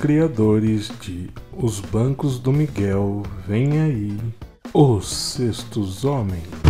Criadores de Os Bancos do Miguel, vem aí, Os Sextos Homens.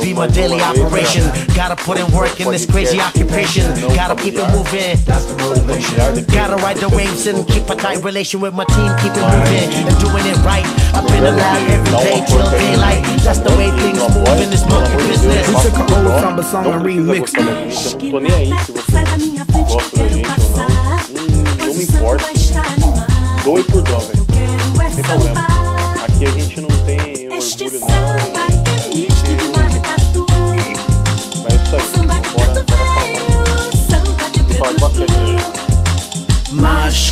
be my daily operation. Gotta put in work in this crazy occupation. Gotta keep it moving. Gotta ride the waves and keep a tight relation with my team. Keep it moving and doing it right. Up in the lab every day till daylight. That's the way things move in this monkey business. We took an old samba song and remixed it. Eu não tô nem aí se você gosta da gente ou não. Hum, não me importa. Doe por dó, velho. Não tem problema. Aqui a gente não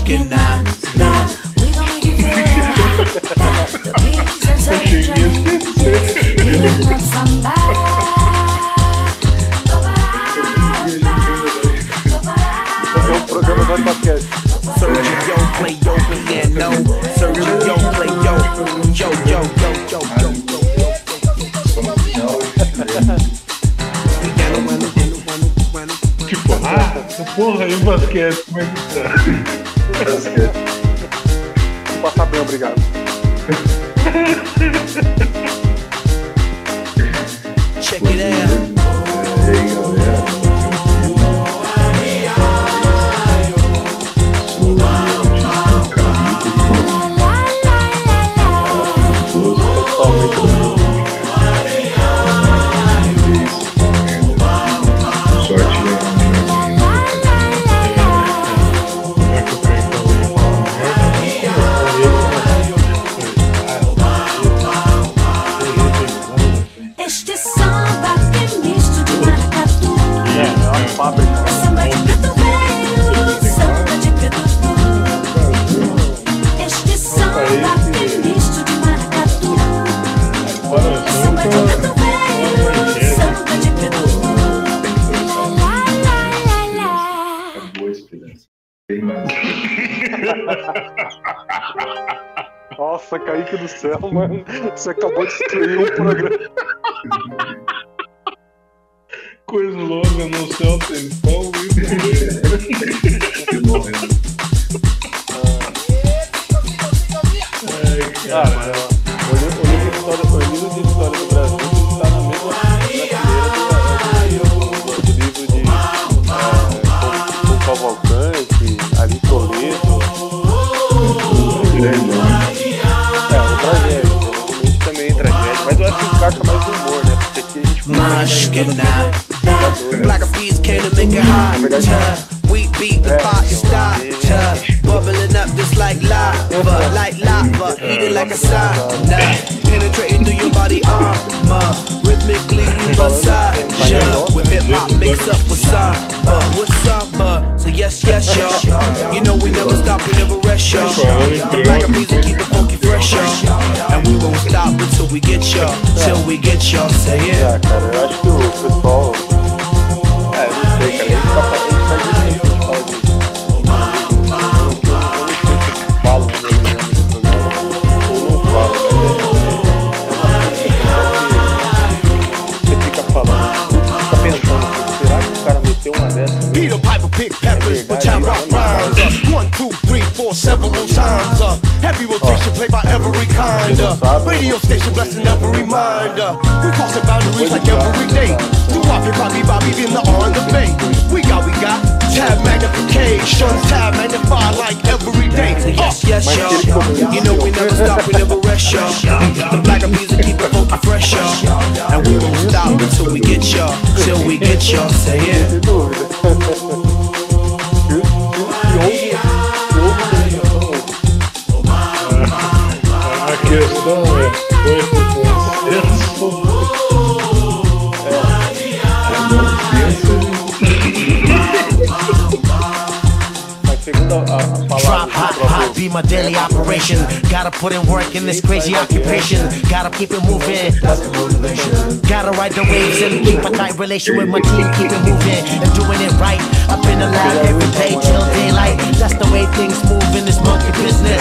Mas que na, na. É programa só de basquete. Sergio play yo play yo, yo, yo, yo, yo, yo, yo. Tipo, ah, porra, e o basquete? Como é que tá? Vou passar bem, obrigado. Check it out. Mano. Você acabou de destruir um programa. Like a sauna. Penetrating through your body armor, rhythmically you massage. With hip hop mixed up with samba, with samba. So yes, yes, y'all. You know we never stop, we never rest, y'all. The black will keep the funky fresh, y'all. And we won't stop until we get y'all, till we get y'all. Say it. Several times. Uh, heavy rotation played by every kind. Uh, radio station blessing every reminder. We crossing boundaries like every day. Do Bobby, Bobby, Bobby in the on the bay. We got, we got tab magnification, tab magnify y'all. You know we never stop, we never rest, y'all. The black of music keep it funky fresh, y'all. And we won't stop until we get y'all, till we get y'all. Say yeah. Segundo a, a Drop hot, hot, be my daily operation. Gotta put in work in this crazy occupation. Gotta keep it moving. Gotta ride the waves and keep a tight relation with my team. Keep it moving and doing it right. In the lab every day till daylight. That's the way things move in this monkey business.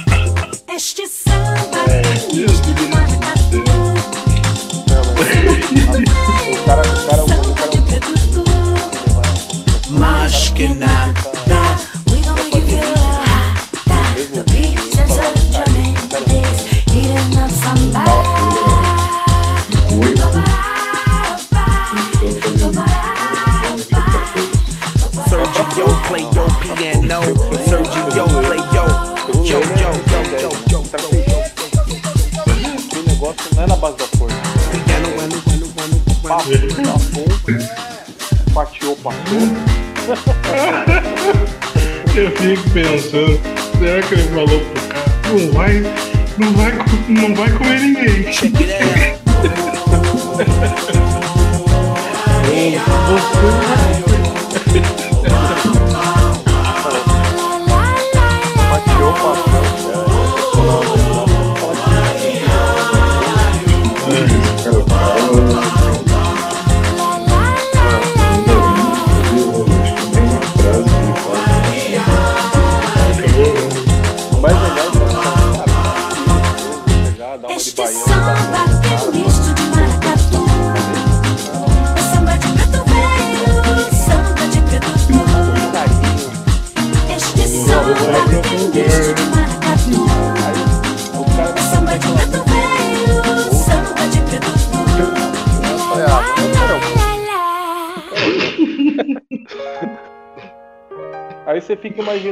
pensando, será que ele falou pro cara? Não vai, não vai, não vai comer ninguém.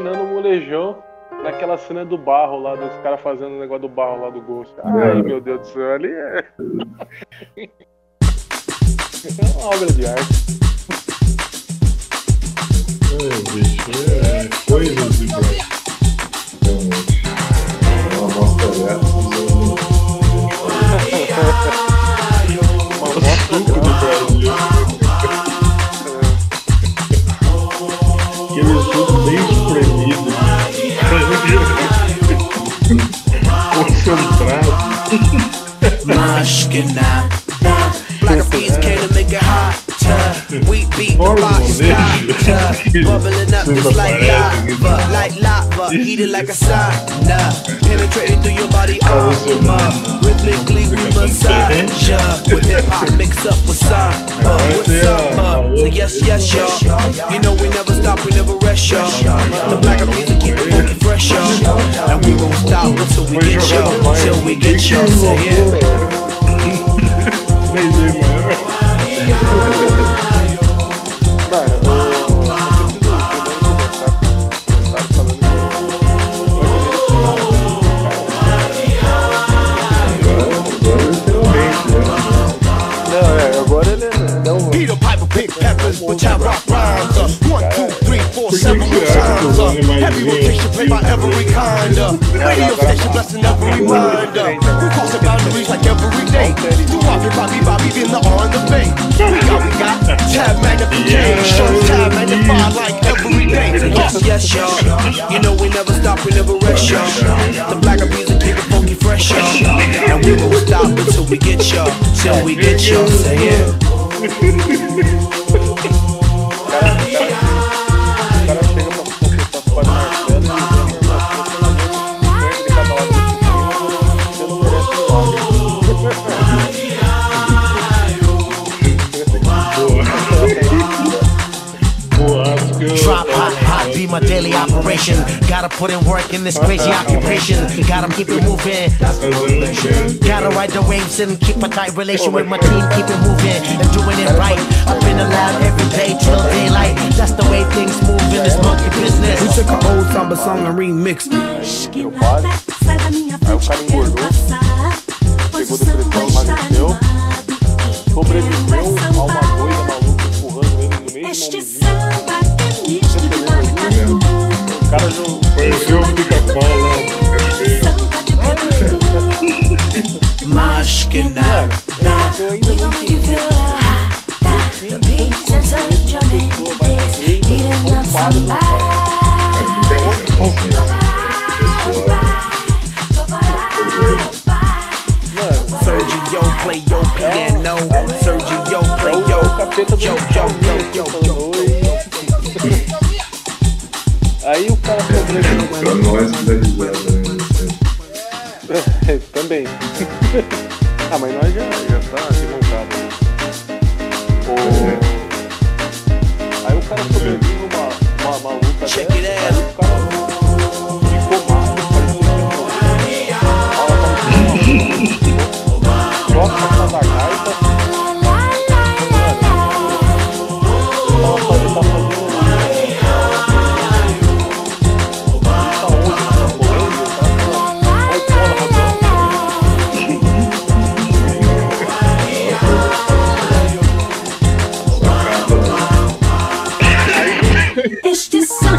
Imaginando o molejão naquela cena do barro lá, dos caras fazendo o negócio do barro lá do Ghost. Ai, meu Deus do céu, ali é. É uma obra de arte. É, bicho, é coisas de Brasil. Uma amostra dessa. Uma amostra Concentrado. Horrible, starter. Bubbling up just like lava, like lava, heated like a sauna. Penetrating through your body armor. Rhythmically we massage. With hip hop mixed up with samba, with samba. So yes, yes, y'all. You know we never stop, we never rest, y'all. The black music keep it funky fresh, y'all. And we won't stop until we get y'all, till we get y'all. Say. Mas é maior. Times. eu vou mais heavy ver? rotation played by every kind. Uh, radio station blessing every mind. Uh, we cross the boundaries like every day. Do Bobby, Bobby, Bobby, in the and the Bay. We got, we got tab magnification, tab magnified like every day. Yes, yes, y'all. You know we never stop, we never rest, y'all. The black music keep it funky fresh, y'all. And we won't stop until we get y'all, till we get y'all. Say yeah. put in work in this crazy occupation. Gotta keep it moving. Fazendo tempo. Gotta ride the waves and keep a tight relation with my team. Keep it moving and doing it right. Up in the lab every day till daylight. That's the way things move in this monkey We took an old samba song and remixed it. Que Eu paro, nada sai da minha aí o frente, cara eu quero engordou, passar. Pois depressão, samba emagreceu, sobreviveu a uma doida maluca empurrando ele no meio de Mas que nada. Eu ainda não entendi. Sergio play your piano. Sergio play É o your capeta do yo yo yo yo yo. Oi. Aí o cara sobreviveu. Pra nós que dá risada, né? É, também. Ah, mas nós já, já tá desmontado. Né? O... Aí o cara sobrevive uma, uma maluca Check dessa, aí o cara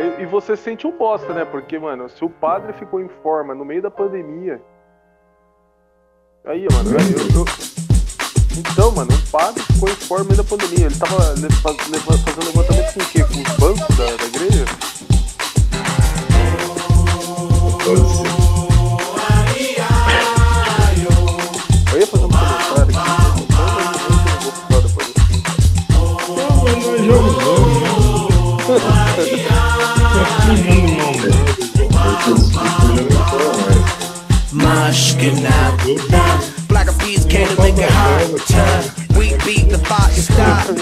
Aí, e você sente um bosta, né? Porque, mano, se o padre ficou em forma no meio da pandemia. Aí, mano, eu, eu- Então, mano, o padre ficou em forma no meio da pandemia. Ele tava fazendo levantamento com o quê? Com os bancos da, da igreja? Pode ser. Mas que nada. Black eyed peas came to make it hot. We beat the fire starter.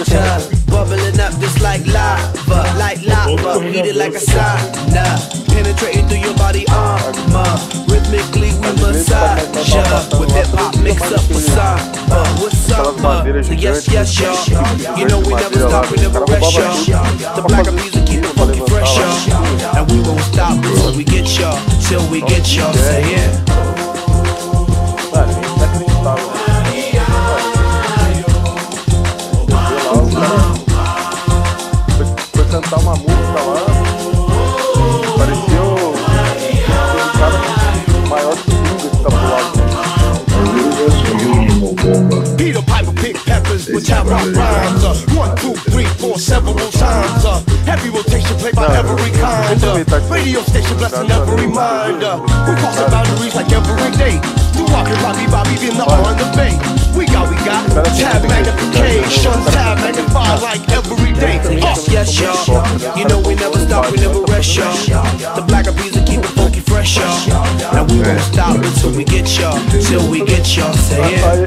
Bubbling up just like lava, like lava. Eat it like a sauna. Penetrating through your body armor. Rhythmically we massage ya. With hip hop mix up with samba. With samba. Yes, yes, y'all. You know we never stop, we never rest, y'all. The black peas will keep it funky fresh, y'all. And we won't stop until we get y'all. Till we get y'all. Say yeah. Gente, inacreditável. Sei lá, o cara foi, foi cantar uma música lá. Parecia o, o cara maior que o Dunga que tava do lado. Às vezes eu sumiu de uma bomba. Peter Piper pick peppers with town rock rhymes. Uh, one, two, three, four, several times. Uh, heavy rotation played by every kind. Uh, radio station blessing every mind. Uh, we crossing boundaries like every day. You walking Bobby Bobby in the on the bay. We got, we got tab magnification, tab magnified like every day. Uh, Yes, y'all. You know we never stop, we never rest, y'all. The black will keep it funky fresh, y'all. And we won't stop until we get y'all. Till we get y'all. Say yeah.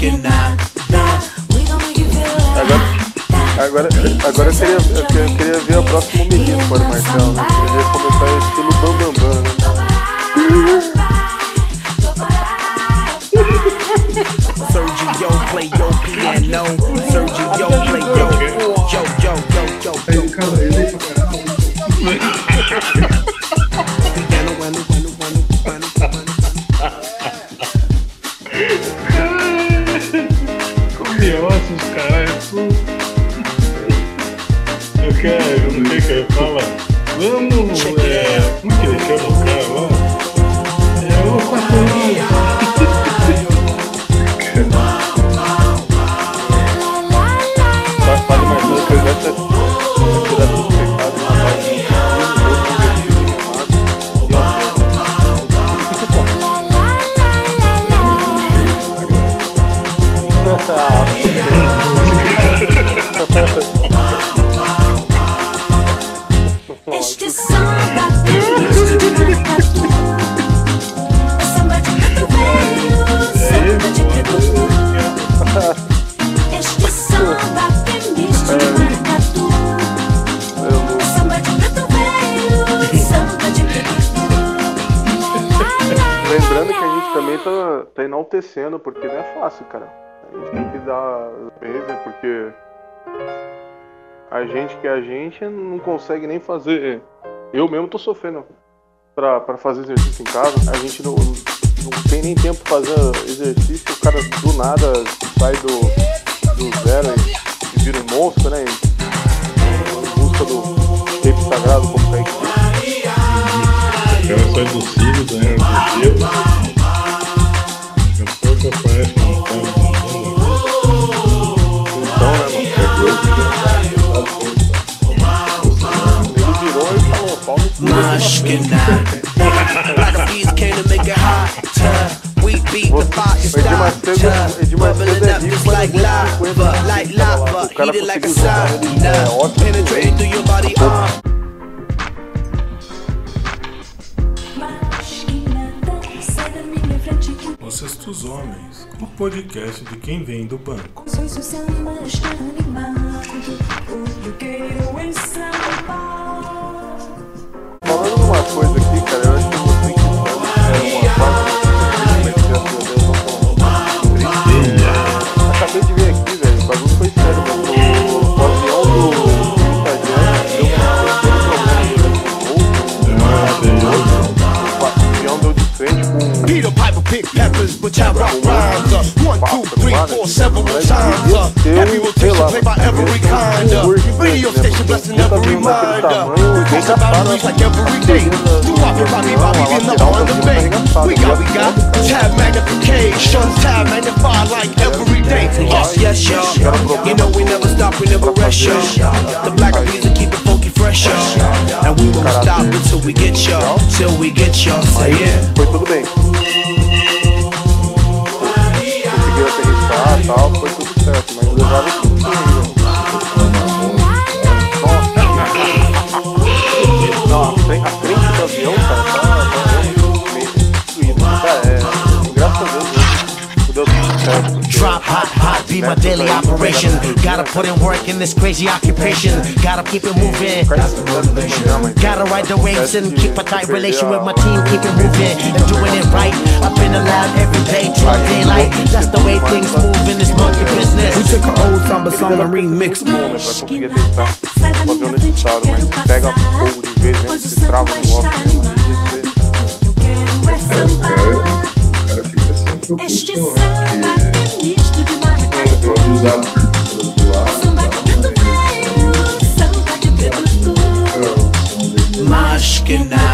que nada. We Agora, agora eu, queria, eu queria- eu queria ver o próximo menino para o Marcelo, né? Eu queria começar estilo Bam Bam Bam, né? Sergio, play your piano. Sergio, play yo. Yo, yo, yo, yo, yo. Gente que é a gente não consegue nem fazer. Eu mesmo tô sofrendo pra fazer exercício em casa. A gente não, não tem nem tempo pra fazer exercício. O cara do nada sai do, do zero e, vira um monstro, né? Em busca do tempo sagrado, como aqui. O cara sai do era do. Daqui a pouco aparece no cu. Mushkina. Like a bees came to make it hot. We beat the fire Edir Macedo- starter. Edir Macedo Bubbling é up rico, just mas like é muito lava, frequente. like lava. O cara Heated like a conseguiu jogar ele, é sauna. ótimo. Penetrating through your body. Uh. Sai da minha frente que Os Sextos Homens, o podcast de quem vem do banco. Soy su samba está animado Porque quero em São never y'all. The black will keep it funky fresh. And we won't stop until we get y'all, till we get y'all. Say yeah. tudo bem. Conseguiu daily operation. Gotta put in work in this crazy occupation. Gotta keep it moving. Gotta ride the waves and keep a tight relation with my team, keep it moving and doing it right. I've been lab every day till daylight. That's the way things move in this monkey business. We took an old samba song and remixed it. Bom, né, pra conseguir aterrissar o avião nesse estado, mas pega fogo de vez mesmo, se trava no óculos. Eu quero é samba O cara fica sempre Este samba Mashkina.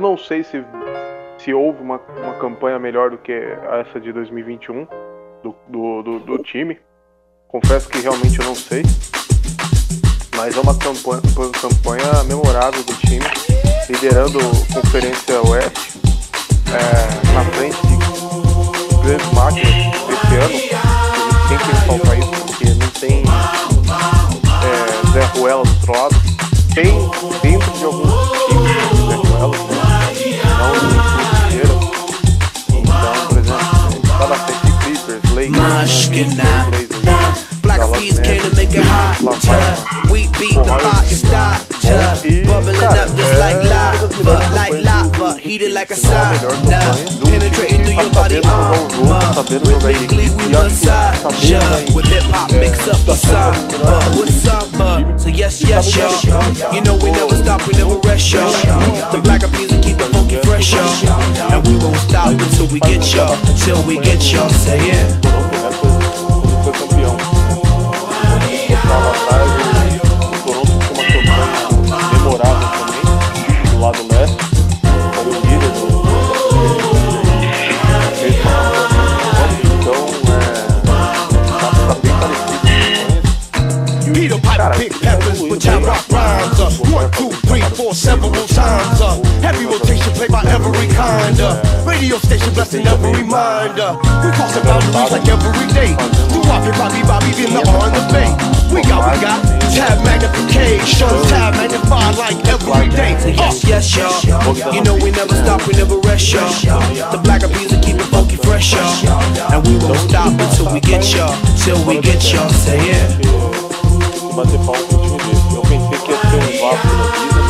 Eu não sei se, se houve uma, uma campanha melhor do que essa de 2021 do, do, do, do time. Confesso que realmente eu não sei. Mas é uma campanha, uma campanha memorável do time, liderando a Conferência Oeste, é, na frente de grandes máquinas desse ano. A gente tem que ressaltar isso, porque não tem é, Zé Ruela do outro lado. Tem dentro de alguns Blazers, Black bees came to make it hot. We beat the fire start. Uh, bubbling up just like lava, like lava, heated like a sauna. Penetrating through your body armor. Rhythmically we massage uh, with hip hop mix up the samba with samba. So yes, yes, yo. You know we never stop, we never rest, yo. The black bees will keep the funky fresh, yo. And we won't stop until we get yo, till we get yo. Say it. Radio station blessing every mind. Uh, we cross the boundaries like every day. Do wop it, Bobby, Bobby, been the on the bay. We got, we got tab magnification, tab magnified like every day. Uh, Yes, yes, yo. You know we never stop, we never rest, yo. The black bees will keep it funky fresh, yo. And we won't stop until we get yo, till we get yo. Say it. E bater palma pro time. Eu pensei que ia ser um vácuo da vida,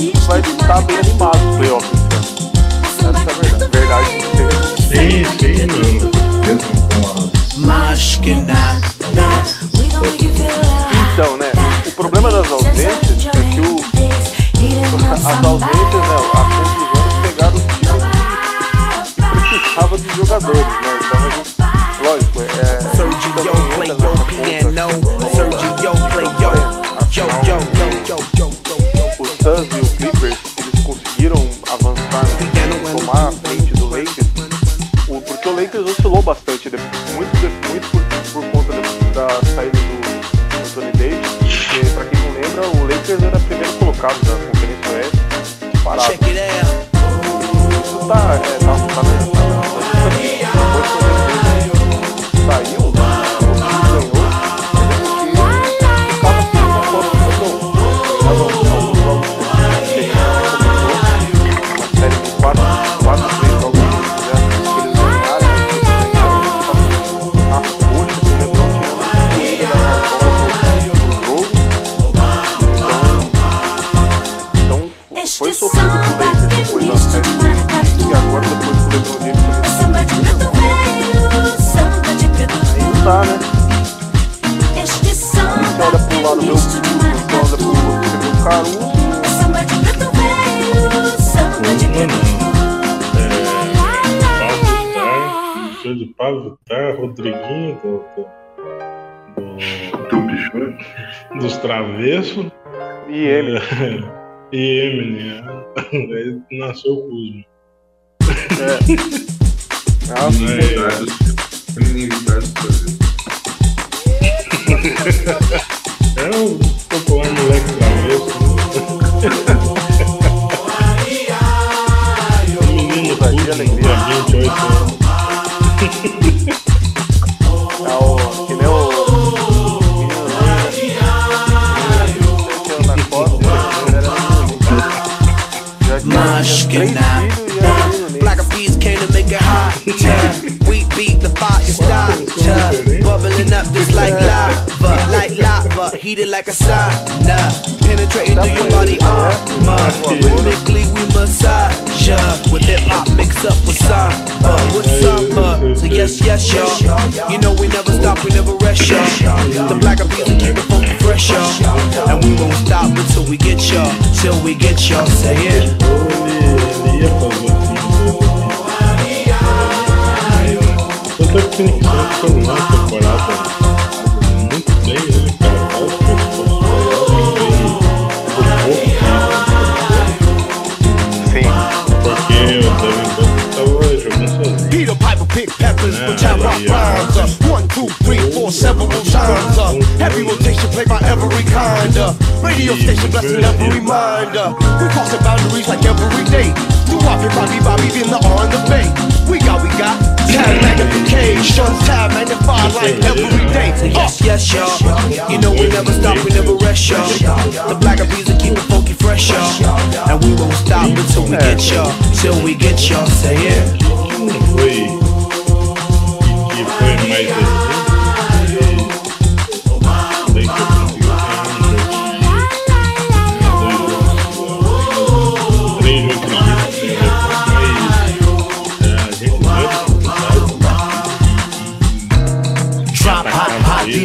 Cara, é misto vai de estar bem maracatu. animado o playoff la 哈哈 heated like a sauna. Penetrating through your body uh, armor. Rhythmically we massage ya. With hip hop mixed up with samba, with samba. So yes, yes, y'all. You know we never stop, we never rest, y'all. The black bees will keep the funky fresh, y'all. And we won't stop until we get y'all, till we get y'all. Say it. Foi uma temporada pick peppers, Yeah, which I rock rhymes. Uh, one, two, three, four, several times. Uh, heavy rotation played by every kind. Uh, radio station blessing every reminder. We crossing boundaries like every day. New Bobby, Bobby, Bobby, in the on the bay. We got, we got tab magnification, tab magnified like every day. Say Uh, yes, yes, y'all. You know we never stop, we never rest, y'all. The black bees will keep it funky fresh, y'all. And we won't stop until we get y'all, till we get y'all. Say it. Que não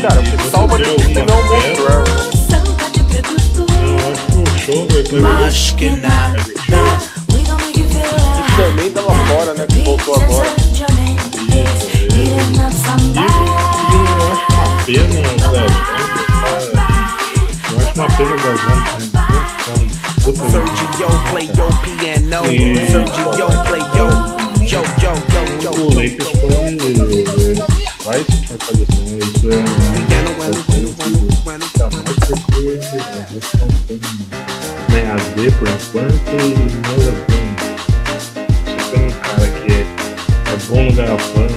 Cara, o salva de time não mostrou. Samba de Pedro Eu acho que o show vai ter. Mush, get now. We gon' make you feel O também tava fora, né? Que voltou agora. E eu acho uma pena da Eu acho uma pena da gente. Sergio, play your piano. Sergio, play yo. Yo, yo, yo, O yo, yo. Lakers foi. Vai se fortalecendo. Isso é. Piano, bueno, bueno, bueno, bueno. Tá mais porque a gente não tem nem a ver por enquanto e nada bom. Você tem um cara que é, é bom no garrafão,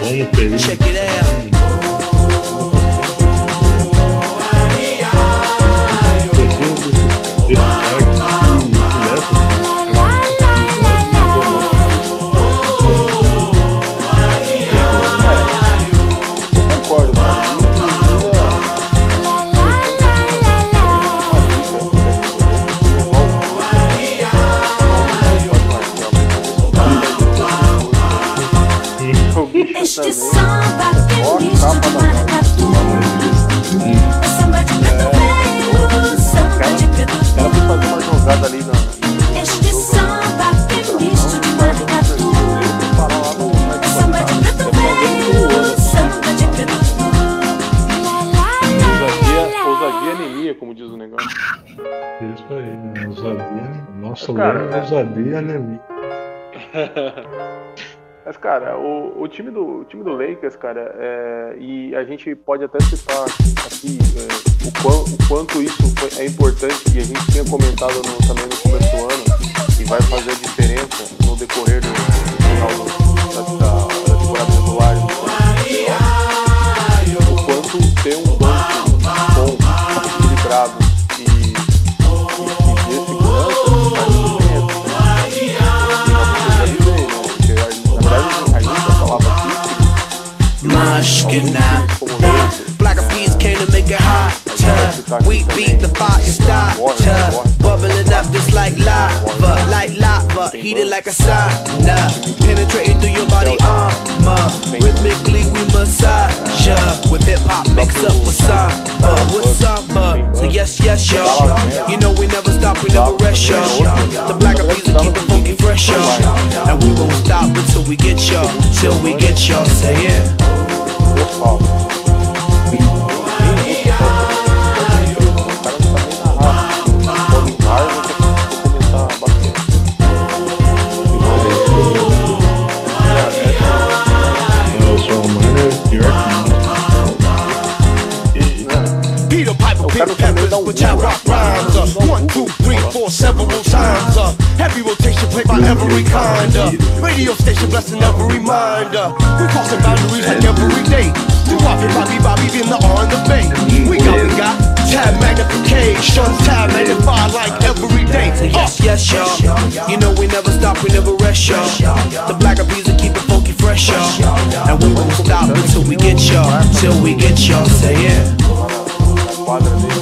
bom no período. Nossa, Cara, lema é. ousadia anemia. Mas, cara, o, o, time do, o time do Lakers, cara, é, e a gente pode até citar aqui é, o, quão- o quanto isso foi- é importante, e a gente tinha comentado no- também no começo do ano, e vai fazer a diferença no decorrer do, do final do- da, da, da temporada regular. playoff, O quanto ter um We beat the fire starter. Bubbling up just like lava, like lava. Heated like a sauna. Penetrating through your body armor. Rhythmically we massage ya. With hip hop mixed up with samba. With samba. So yes, yes, y'all. You know we never stop, we never rest, y'all. The black of music keep the funky fresh, y'all. We won't stop until we get y'all. Till we get y'all. Say it. Yeah. With jab rock rhymes. Uh, one, two, three, four, several times. Uh, heavy rotation played by every kind. Uh, radio station blessing every mind. Uh, we crossing boundaries like every day. We Bobby, Bobby, Bobby, in the and the Bay. We got, we got tab magnification, tab magnified like every day. Uh, Yes, yes, y'all. You know we never stop, we never rest, y'all. The black will keep it funky fresh, y'all. And we won't stop until we get y'all, till we get y'all. Say yeah.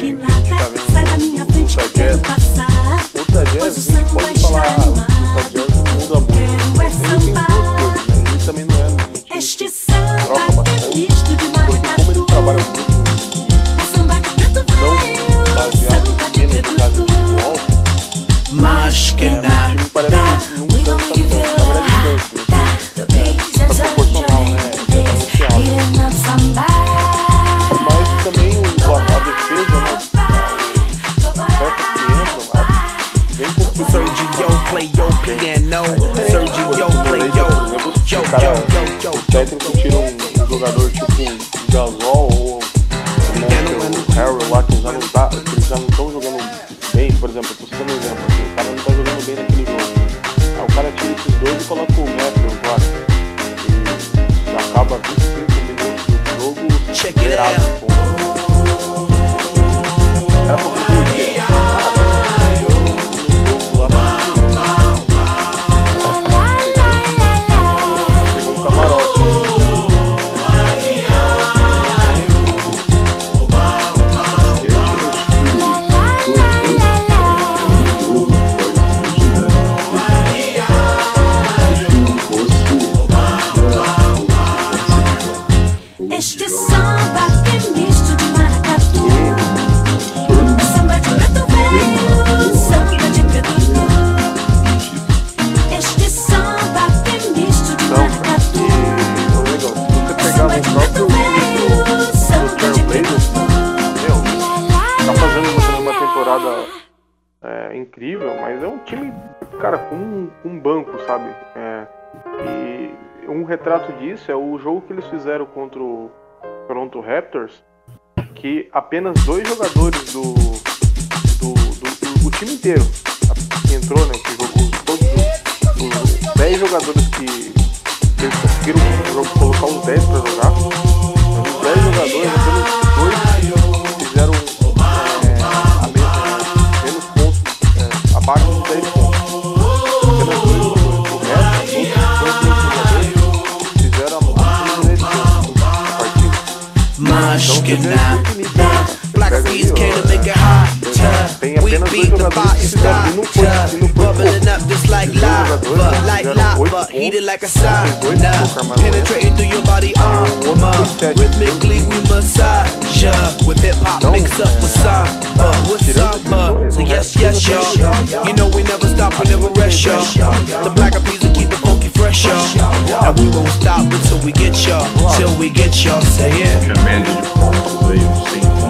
Este samba que é misto de maracatu. Samba de preto velho, samba de preto Este samba que é misto de maracatu. Pegar Samba de preto velho, samba de preto meu, tá fazendo uma, uma temporada é, incrível, mas é um time, cara, com um, com um banco, sabe? Retrato disso é o jogo que eles fizeram contra o Toronto Raptors, que apenas dois jogadores do, do, do, do- o time inteiro que entrou, né? Que jogou, os- todos os, os 10 jogadores que, eles conseguiram colocar os 10 pra jogar, os 10 jogadores, apenas dois Mas Então que você vê nada. muito nível. né? Black aí, came to make it hotter. We beat the jogadores fire que fizeram não foi, não starter. Bubbling up just like Esses dois jogadores lava, like lava, heated like a sauna. Penetrating through your body armor. Rhythmically we massage ya. With hip hop Então, mix up with samba, with samba. So yes, yes, y'all. You know we never stop, we never rest, y'all. The black bees will keep it y'all. And we won't stop until we get y'all, till we get y'all. Say média de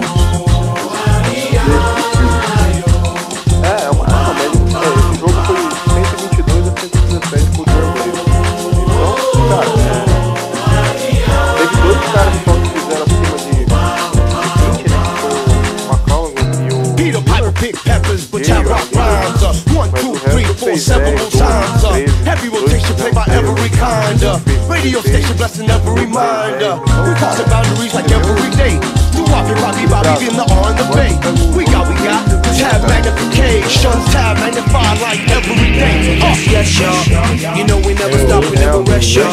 four, several times. Uh, heavy rotation played by every kind. Uh, radio station blessing every mind. Uh, we crossing boundaries like every day. We walking Bobby Bobby in the R and the Bay. We got, we got tab magnification, tab magnified like every day. Uh, Yes, y'all. You know we never stop, we never rest, y'all.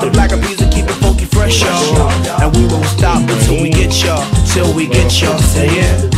The black bees will keep it funky fresh, y'all. And we won't stop until we get y'all, till we get y'all. Say yeah.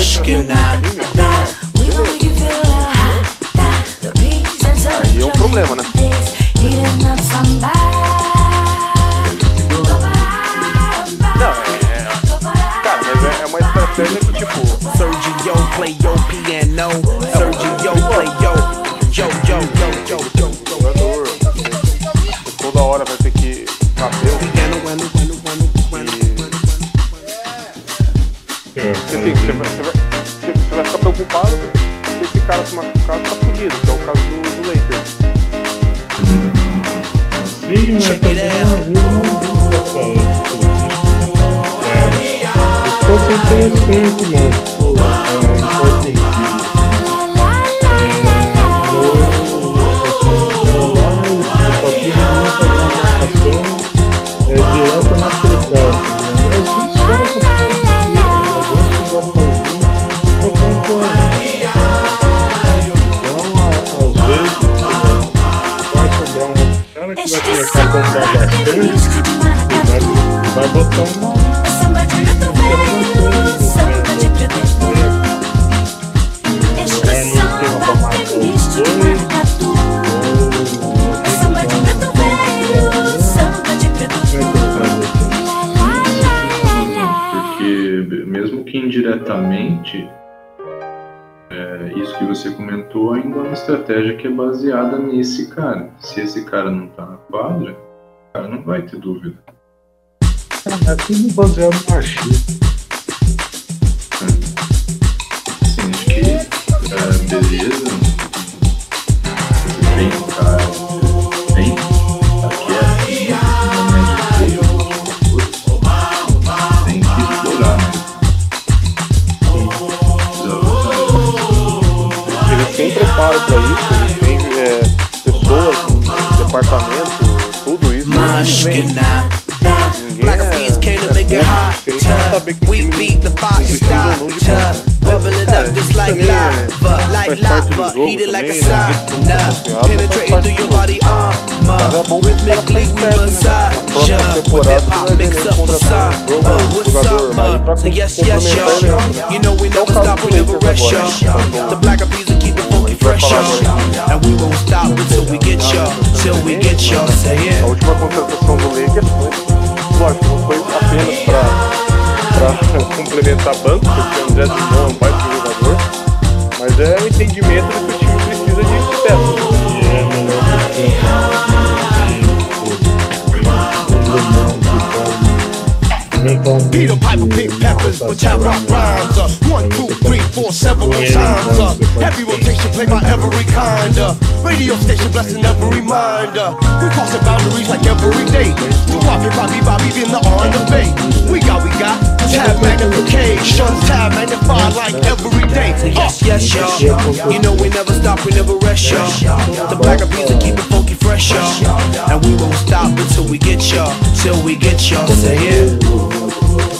Beats and the Aí é um problema, né? Não, é. Cara, mas é, é uma estratégia que, tipo, Sergio play your piano. É, se fosse interessante, cara. Se esse cara não tá na quadra, o cara não vai ter dúvida. É tudo baseado no achismo. Assim, acho que, é, beleza, departamento, tudo isso. Mas que nada. A beast came to make it hot. We beat the fire starter. Bubbling up just like lava, like lava, it like a sauna. Penetrating through your body armor. Rhythmically we massage ya. With hip hop mix up the samba with samba. So yes, yes, y'all. You know we never stop, we never rest, y'all. The black bees And we won't stop until we get y'all, till we get y'all. Say A it. última contratação do Lakers foi, lógico, não foi apenas pra, pra complementar banco, porque o André Drummond é um baita jogador, mas é o entendimento de que o time precisa de peças. Peter Piper pick peppers with tap rock rhymes. One, two, three, four, several times. Uh, heavy rotation play by every kind. Uh, radio station blessing every mind. Uh, we crossing boundaries like every day. New Bobby, Bobby, Bobby, in the on the bay. We got, we got tab magnification, tab magnified like every day. Uh, Yes, yes, y'all. You know we never stop, we never rest, y'all. The black bees will keep it funky fresh, y'all. And we won't stop until we get y'all, till we get y'all. Say it.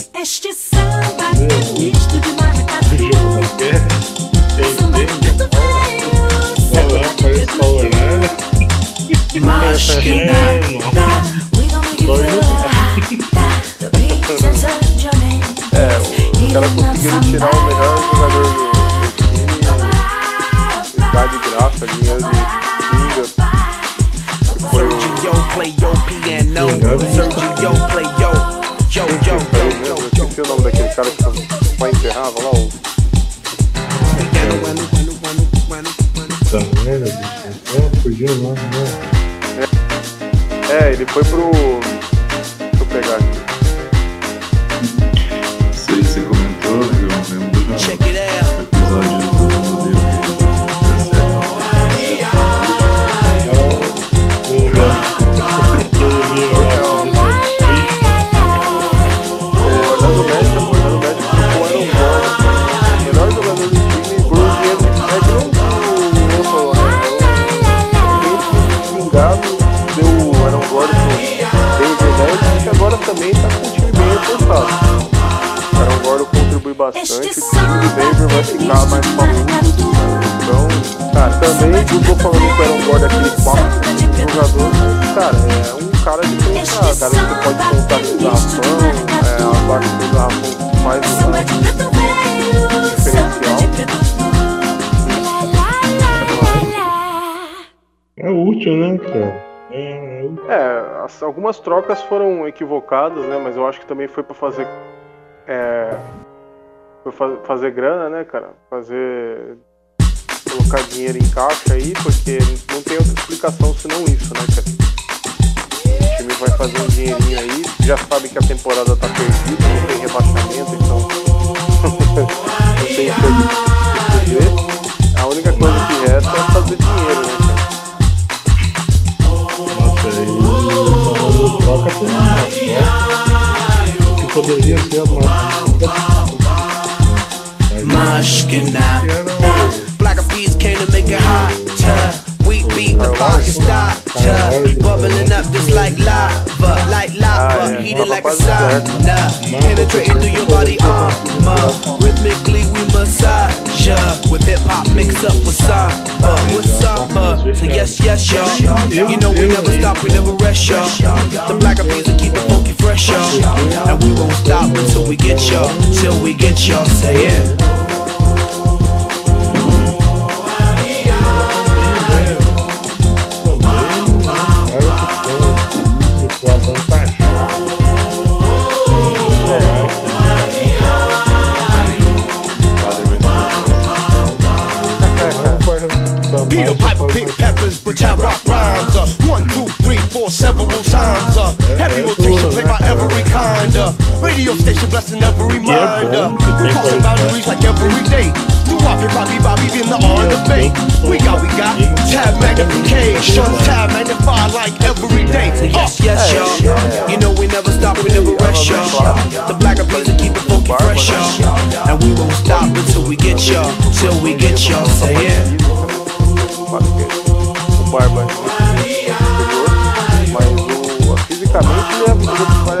É, o Sergio play yo piano. Sergio play yo. Só enterrava lá, o Puta merda, bicho. É, fugiu o nome, né? É, ele foi pro. Algumas trocas foram equivocadas, né? Mas eu acho que também foi pra fazer. É, foi fa- fazer grana, né, cara? Fazer. colocar dinheiro em caixa aí, porque não tem outra explicação senão isso, né, cara? O time vai fazer um dinheirinho aí, já sabe que a temporada tá perdida, não tem rebaixamento, então. não tem coisa se fuder. A única coisa que resta é fazer dinheiro, né, aí falando troca por uma troca que poderia ser a nossa. Mushkin now. Black eyed peas came to make it hotter. We beat the fire starter. Bubbling up just like lava, like lava, heated like a sauna. Penetrating through your body armor. Rhythmically we massage ya. With hip hop mixed up with samba, with samba. So yes, yes, y'all. You know we never stop, we never rest, y'all. The black will keep it funky fresh, y'all. And we won't stop until we get y'all, till we get y'all. Say it. Peppers, but I rock rhymes. Uh, one, two, three, four, several times. Uh, heavy rotation, play by every kind. Uh, radio station blessing every mind. Uh, we crossing boundaries like every day. Do Bobby, Bobby, Bobby in the on the bay. We got, we got tab magnification, tab magnify like every day. Uh, Yes, yes, y'all. You know we never stop, we never rest, y'all. The black eyed peas will keep it funky fresh, y'all. And we won't stop until we get y'all, till we get y'all. Say it. O Barba é superior, mas o, fisicamente ele é ele parece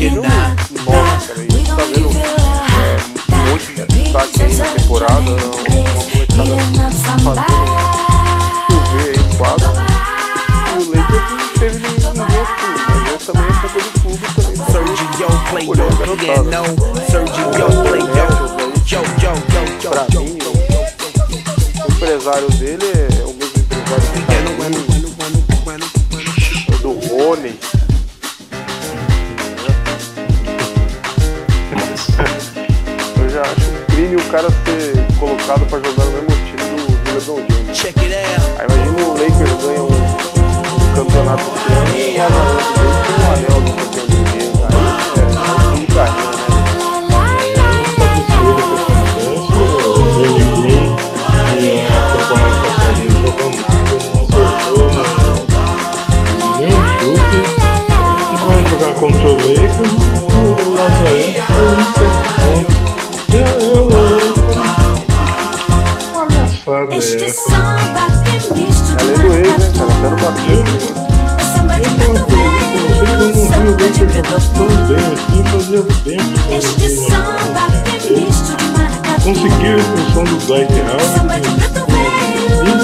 Mushkin now. novos, cara. A gente tá vendo é, um monte de destaque aí na temporada, uma molecada fazendo chover aí quase. E o Lakers não teve ninguém assim, mas eu também é culpa do clube também. Sergio play Olhou a yo garotada. piano. Sergio play yo. Yo, yo, yo, Pra yo, mim, o, o empresário dele é o mesmo empresário cara ser colocado pra jogar no mesmo time do Check it out. Aí imagina o Lakers ganha um, um campeonato esse ano e o Lakers tem um anel do campeão de NBA. Aí é um de carreira, né? absurdo que acontece. De preto velho,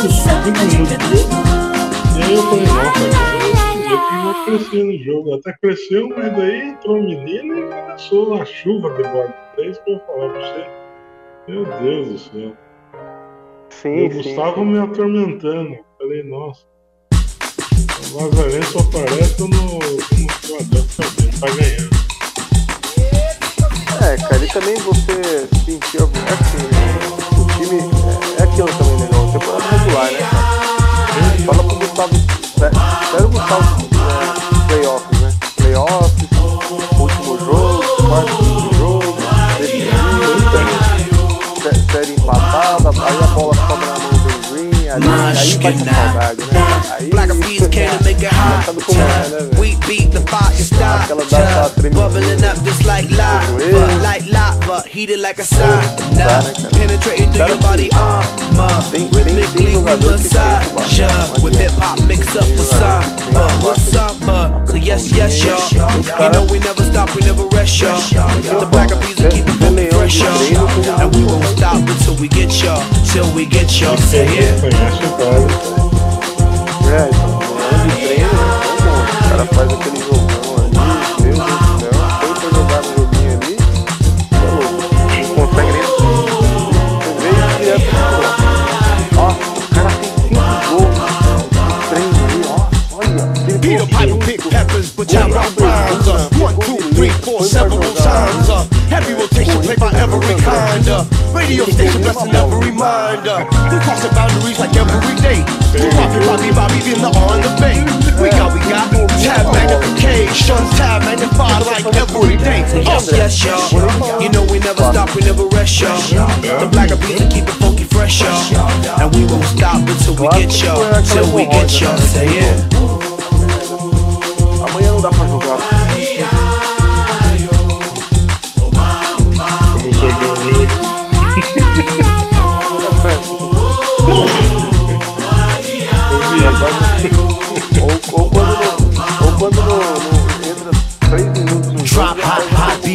Cinco, minutos de preto jogo. E aí eu falei, nossa, cara, time vai crescer no jogo. Até cresceu, mas daí entrou um menino e começou uma chuva de bola. É isso que eu ia falar pra você. Meu Deus do céu. Sim, E o sim. Gustavo me atormentando. Falei, nossa. O Lazarento só aparece no, no Philadelphia também, tá ganhando. É, cara, e também você sentir. É assim, time é, aquilo também, né? Não? Temporada regular, né? Fala pro Gustavo. Né? Pega o Gustavo playoffs, né? Playoffs, né? último jogo, quase último jogo, definido, série empatada, aí a bola sobra na mão do Green, ali, aí bate a saudade, né? Aí, aí, aí, aí, aí, aí, aí, aí, aí, aí, tremidinha. bubbling up just like lava, like lava, heated like a sauna. Penetrating through your body armor, rhythmically we massage tem esse ya baixo, with hip hop mixed up with samba, with samba. So yes, yes, y'all. You know we never stop, we never rest, y'all. The Black Peas will keep it funky fresh, y'all. And we won't stop until we get y'all, till we get y'all. Say yeah. O cara. É, então, several times. Uh, heavy rotation played by every kind. Uh, radio station blessing every reminder. We crossing boundaries like every day. We walking Bobby Bobby in the on the bay. We got, we got tab magnification, tab magnified like every day. Yes, yes, y'all. You know we never stop, we never rest, y'all. The black of beats and keep it funky fresh, y'all. And we won't stop until we get y'all, till we get y'all. Say yeah.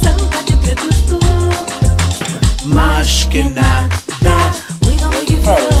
samba de preto. Mas que nada. We gon' make you feel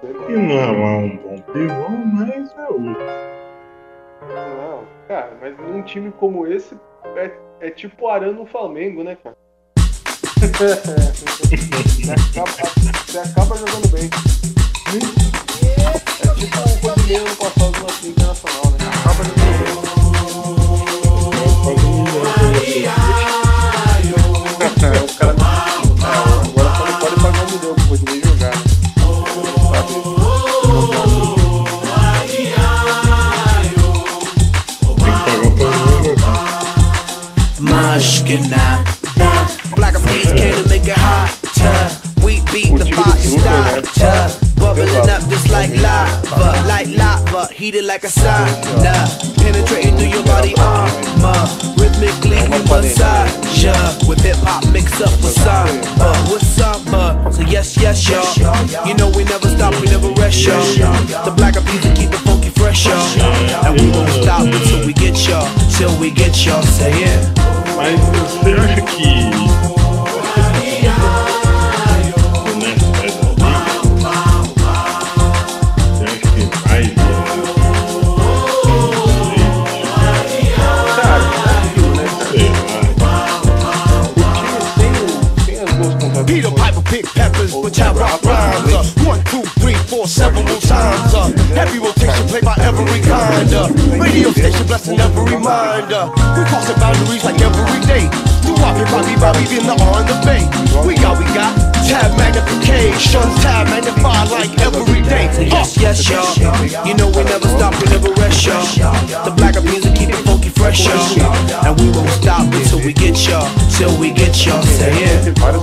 que não é um bom pivô, mas é outro. Não, cara, mas num time como esse é, é tipo Arana no Flamengo, né, cara? você, acaba, você acaba jogando bem. É tipo o Cordilheiro no passado do Latim Internacional, né? Acaba jogando bem. Mushkina. Black bees came to make it hotter. We beat the fire starter. Bubbling up just like lava, like lava, heated like a sauna. Penetrating through your body armor. Rhythmically we massage ya. With hip hop mixed up with samba, with samba. So yes, yes, y'all. You know we never stop, we never rest, y'all. The black bees will keep the funky fresh, y'all. And we won't stop until we get y'all, till we get y'all. Say it. Mas você acha que. Three, four, several times. Uh, heavy rotation played by every kind. Uh, radio station blessing every mind. Uh, we crossing boundaries like every day. You Bobby, Bobby, Bobby, in the on the bay. We got, we got tab magnification, tab magnified like every day. Uh, Yes, yes, y'all. You know we never stop, we never rest, y'all. The black of music keep it funky fresh, y'all. And we won't stop until we get y'all, till we get y'all. Say it. Tem várias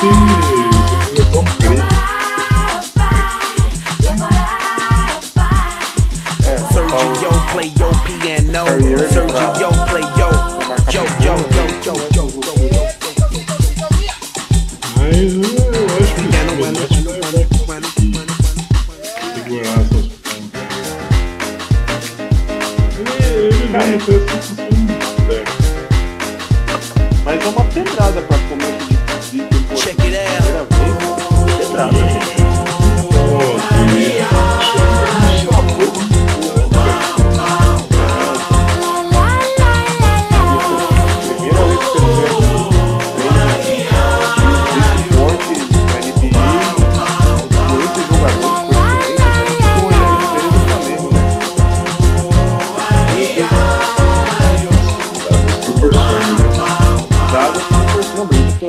Não,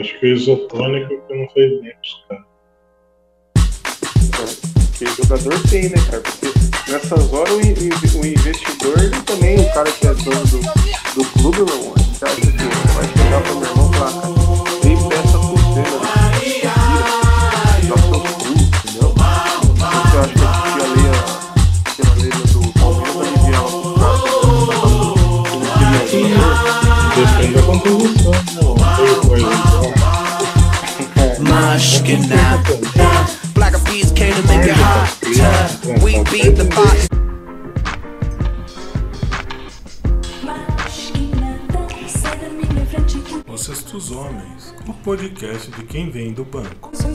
Acho que o isotônico que não fez bem caras. Porque jogador tem, né, cara? Porque nessas horas o, o investidor ele também, o cara que é dono do, do clube, meu irmão, acha que vai chegar pro meu irmão e cara, vem peça pulseira, né? Queria jogador. Depende da composição, né? Não tem coisa igual. Mashkina. Black Eyed Peas came to make it hotter. We beat the box. Sai da minha frente que Os Sextos Homens, o podcast de quem vem do banco. Soy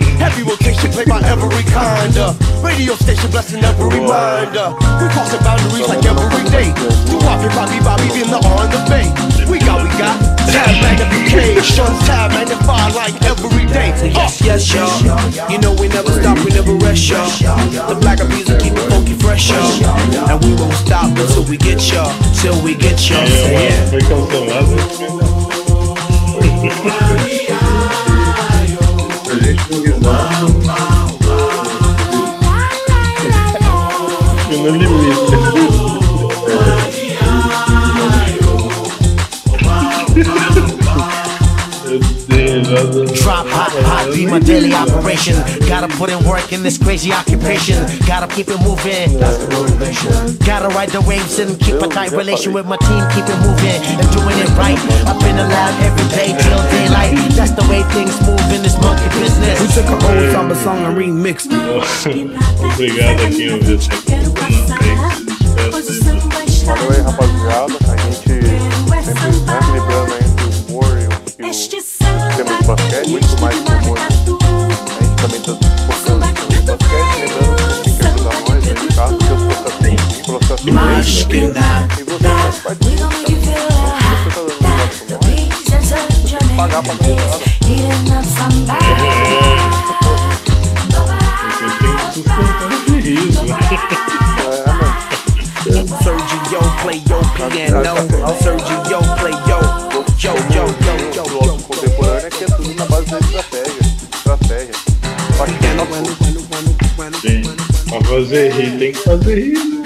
Heavy rotation played by every kind of radio station blessing every mind. We crossing boundaries like every day. We walking Bobby Bobby in the on the bay. We got, we got tab magnification, tab magnified like every day. Say Uh, yes, yes, y'all. You know we never stop, we never rest, y'all. The Black of music keep it funky fresh, y'all. And we won't stop until we get y'all. Till we get y'all. Say É, yeah. foi cancelado. né? A gente não risada. Fui no limite. Be my daily operation. Gotta put in work in this crazy occupation. Gotta keep it moving. Gotta ride the waves and keep a tight relation with my team. Keep it moving and doing it right. Up in the lab every day till daylight. That's the way things move in this monkey business. We business. took an old summer song and remixed it. Obrigado a quem ouviu essa Quero passar Pois o samba Valeu aí, rapaziada. Tema de basquete, muito mais que humor. A gente também tá focando no basquete, lembrando que tem que ajudar nós aí em casa, porque os processos em processo de Mashkina. E você faz parte We disso, gon' make you feel você tá dando risada com The nós, beats and touch your pagar pra dar risada. Heating up somebody Vocês têm que sustentar esse riso. É, mano. Sergio play yo piano. Sergio play yo. Yo, yo, yo, yo, O yo. Fazer rir, tem que fazer rir. né?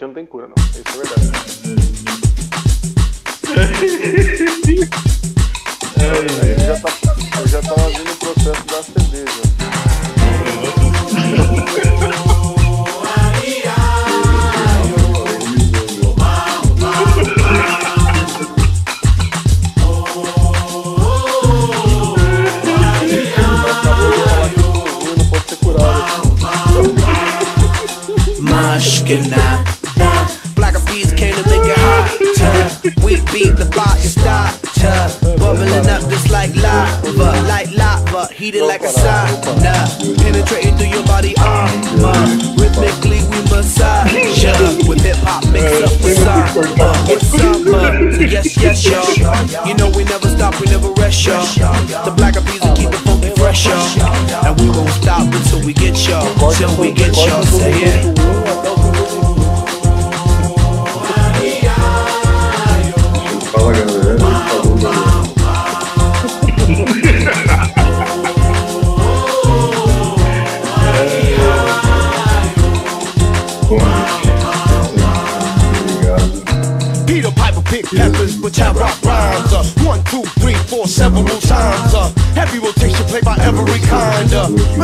Não, a gente não tem cura, não.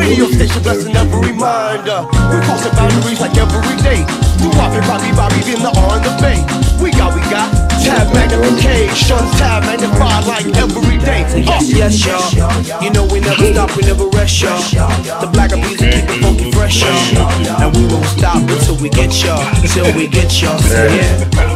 Radio station blessing every mind. Uh, we crossing boundaries like every day. We walking Bobby Bobby in the R and the Bay. We got, we got tab magnification, tab magnified like every day. Uh, Yes, y'all. You know we never stop, we never rest, y'all. The Black Eyed Peas keep it funky fresh, y'all. And we won't stop until we get y'all. Till we get y'all. Yeah.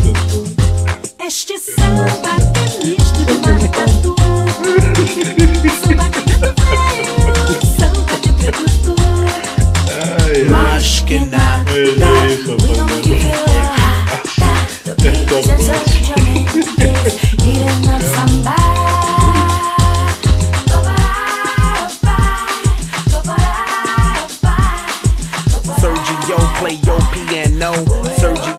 rapaziada.